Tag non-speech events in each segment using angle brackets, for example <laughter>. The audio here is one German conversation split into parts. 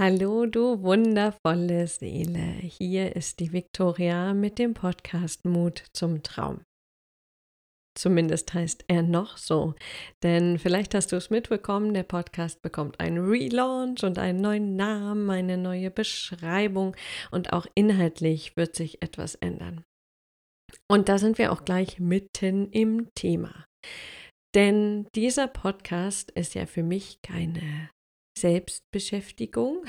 Hallo, du wundervolle Seele. Hier ist die Viktoria mit dem Podcast Mut zum Traum. Zumindest heißt er noch so. Denn vielleicht hast du es mitbekommen, der Podcast bekommt einen Relaunch und einen neuen Namen, eine neue Beschreibung und auch inhaltlich wird sich etwas ändern. Und da sind wir auch gleich mitten im Thema. Denn dieser Podcast ist ja für mich keine Selbstbeschäftigung,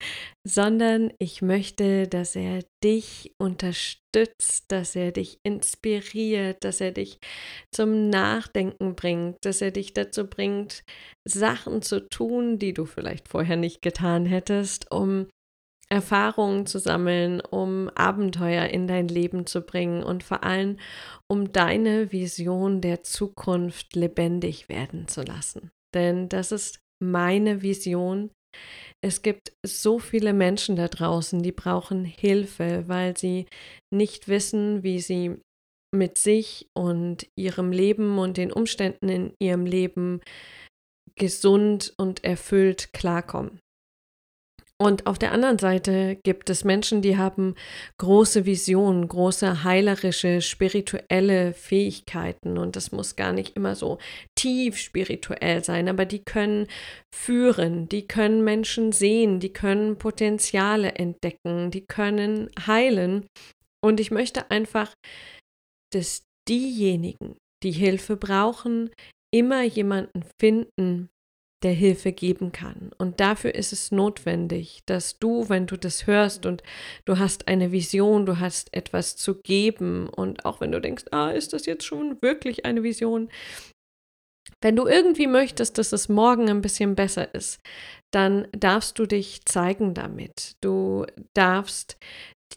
<laughs> sondern ich möchte, dass er dich unterstützt, dass er dich inspiriert, dass er dich zum Nachdenken bringt, dass er dich dazu bringt, Sachen zu tun, die du vielleicht vorher nicht getan hättest, um Erfahrungen zu sammeln, um Abenteuer in dein Leben zu bringen und vor allem, um deine Vision der Zukunft lebendig werden zu lassen. Denn das ist meine Vision. Es gibt so viele Menschen da draußen, die brauchen Hilfe, weil sie nicht wissen, wie sie mit sich und ihrem Leben und den Umständen in ihrem Leben gesund und erfüllt klarkommen. Und auf der anderen Seite gibt es Menschen, die haben große Visionen, große heilerische, spirituelle Fähigkeiten. Und das muss gar nicht immer so tief spirituell sein, aber die können führen, die können Menschen sehen, die können Potenziale entdecken, die können heilen. Und ich möchte einfach, dass diejenigen, die Hilfe brauchen, immer jemanden finden, der Hilfe geben kann. Und dafür ist es notwendig, dass du, wenn du das hörst und du hast eine Vision, du hast etwas zu geben und auch wenn du denkst, ah, ist das jetzt schon wirklich eine Vision? Wenn du irgendwie möchtest, dass es morgen ein bisschen besser ist, dann darfst du dich zeigen damit. Du darfst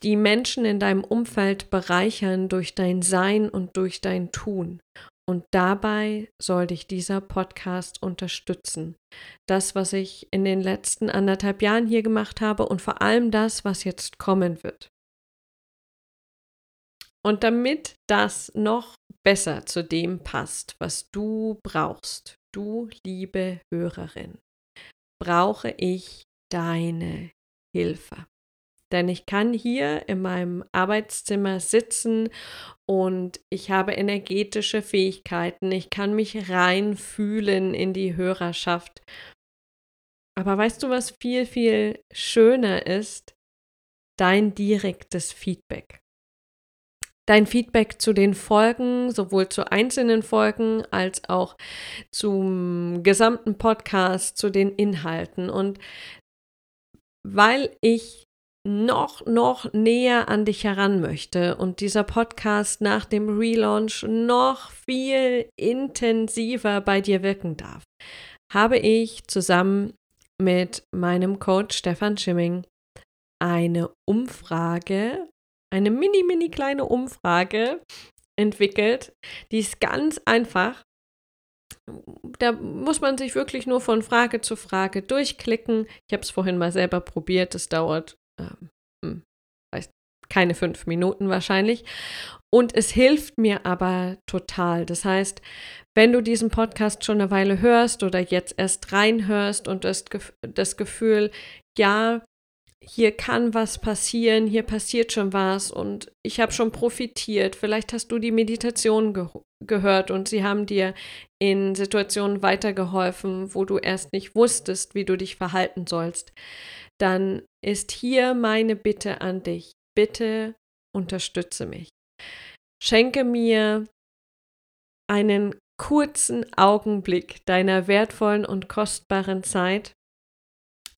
die Menschen in deinem Umfeld bereichern durch dein Sein und durch dein Tun. Und dabei soll dich dieser Podcast unterstützen. Das, was ich in den letzten anderthalb Jahren hier gemacht habe und vor allem das, was jetzt kommen wird. Und damit das noch besser zu dem passt, was du brauchst, du liebe Hörerin, brauche ich deine Hilfe. Denn ich kann hier in meinem Arbeitszimmer sitzen und ich habe energetische Fähigkeiten. Ich kann mich reinfühlen in die Hörerschaft. Aber weißt du, was viel, viel schöner ist? Dein direktes Feedback. Dein Feedback zu den Folgen, sowohl zu einzelnen Folgen als auch zum gesamten Podcast, zu den Inhalten. Und weil ich noch, noch näher an dich heran möchte und dieser Podcast nach dem Relaunch noch viel intensiver bei dir wirken darf, habe ich zusammen mit meinem Coach Stefan Schimming eine Umfrage, eine mini, mini kleine Umfrage entwickelt. Die ist ganz einfach. Da muss man sich wirklich nur von Frage zu Frage durchklicken. Ich habe es vorhin mal selber probiert. Das dauert ähm, hm, keine fünf Minuten wahrscheinlich. Und es hilft mir aber total. Das heißt, wenn du diesen Podcast schon eine Weile hörst oder jetzt erst reinhörst und das, das Gefühl, ja, hier kann was passieren, hier passiert schon was und ich habe schon profitiert. Vielleicht hast du die Meditation ge gehört und sie haben dir in Situationen weitergeholfen, wo du erst nicht wusstest, wie du dich verhalten sollst dann ist hier meine Bitte an dich. Bitte unterstütze mich. Schenke mir einen kurzen Augenblick deiner wertvollen und kostbaren Zeit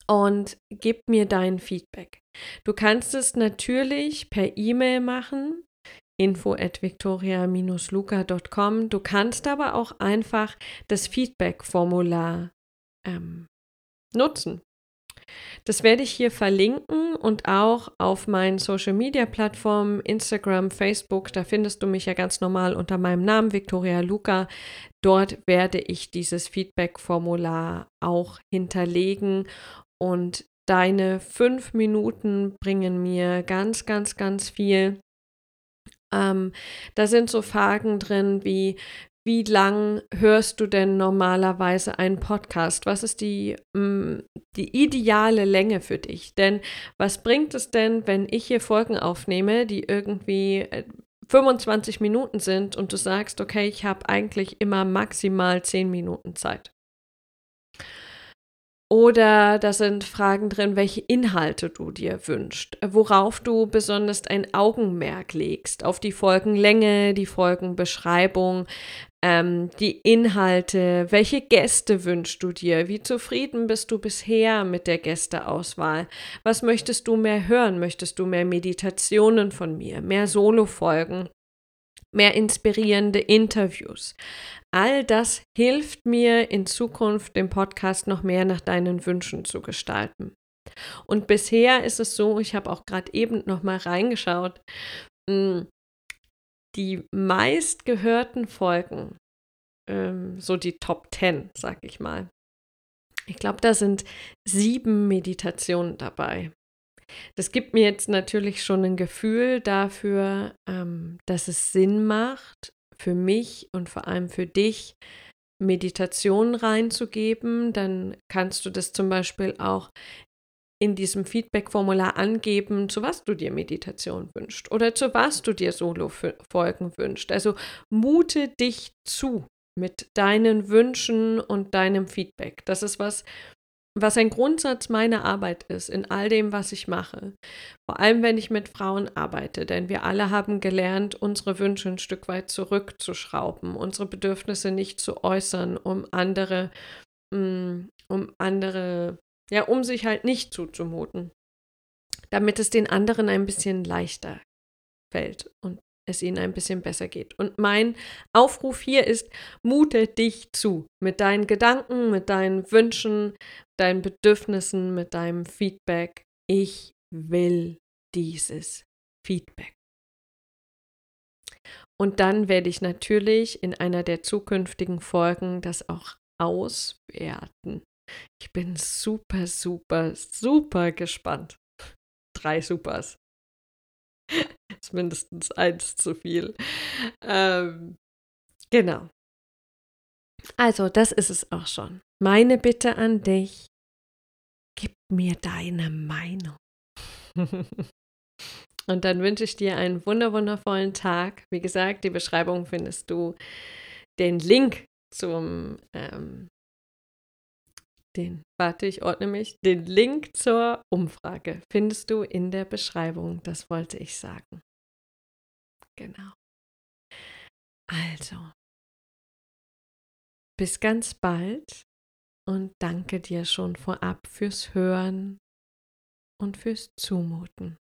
und gib mir dein Feedback. Du kannst es natürlich per E-Mail machen, info at victoria-luca.com. Du kannst aber auch einfach das Feedback-Formular ähm, nutzen. Das werde ich hier verlinken und auch auf meinen Social Media Plattformen, Instagram, Facebook. Da findest du mich ja ganz normal unter meinem Namen, Victoria Luca. Dort werde ich dieses Feedback-Formular auch hinterlegen und deine fünf Minuten bringen mir ganz, ganz, ganz viel. Ähm, da sind so Fragen drin wie, wie lang hörst du denn normalerweise einen Podcast? Was ist die, mm, die ideale Länge für dich? Denn was bringt es denn, wenn ich hier Folgen aufnehme, die irgendwie 25 äh, Minuten sind und du sagst, okay, ich habe eigentlich immer maximal 10 Minuten Zeit? Oder da sind Fragen drin, welche Inhalte du dir wünschst, worauf du besonders ein Augenmerk legst, auf die Folgenlänge, die Folgenbeschreibung, ähm, die Inhalte, welche Gäste wünschst du dir, wie zufrieden bist du bisher mit der Gästeauswahl, was möchtest du mehr hören, möchtest du mehr Meditationen von mir, mehr Solo-Folgen, mehr inspirierende Interviews. All das hilft mir in Zukunft den Podcast noch mehr nach deinen Wünschen zu gestalten. Und bisher ist es so, ich habe auch gerade eben noch mal reingeschaut, hm, die meistgehörten Folgen, ähm, so die Top 10, sag ich mal. Ich glaube, da sind sieben Meditationen dabei. Das gibt mir jetzt natürlich schon ein Gefühl dafür, ähm, dass es Sinn macht, für mich und vor allem für dich Meditation reinzugeben. Dann kannst du das zum Beispiel auch in diesem Feedback-Formular angeben, zu was du dir Meditation wünschst oder zu was du dir Solo-Folgen wünschst. Also mute dich zu mit deinen Wünschen und deinem Feedback. Das ist was, was ein Grundsatz meiner Arbeit ist, in all dem, was ich mache. Vor allem, wenn ich mit Frauen arbeite, denn wir alle haben gelernt, unsere Wünsche ein Stück weit zurückzuschrauben, unsere Bedürfnisse nicht zu äußern, um andere, mm, um andere, ja, um sich halt nicht zuzumuten, damit es den anderen ein bisschen leichter fällt und es ihnen ein bisschen besser geht. Und mein Aufruf hier ist, mute dich zu mit deinen Gedanken, mit deinen Wünschen, deinen Bedürfnissen, mit deinem Feedback. Ich will dieses Feedback. Und dann werde ich natürlich in einer der zukünftigen Folgen das auch auswerten. Ich bin super, super, super gespannt. Drei Supers. <laughs> ist mindestens eins zu viel. Ähm, genau. Also, das ist es auch schon. Meine Bitte an dich, gib mir deine Meinung. <laughs> Und dann wünsche ich dir einen wunderwundervollen Tag. Wie gesagt, die Beschreibung findest du. Den Link zum, ähm, den, warte, ich ordne mich. Den Link zur Umfrage findest du in der Beschreibung. Das wollte ich sagen. Genau. Also, bis ganz bald und danke dir schon vorab fürs Hören und fürs Zumuten.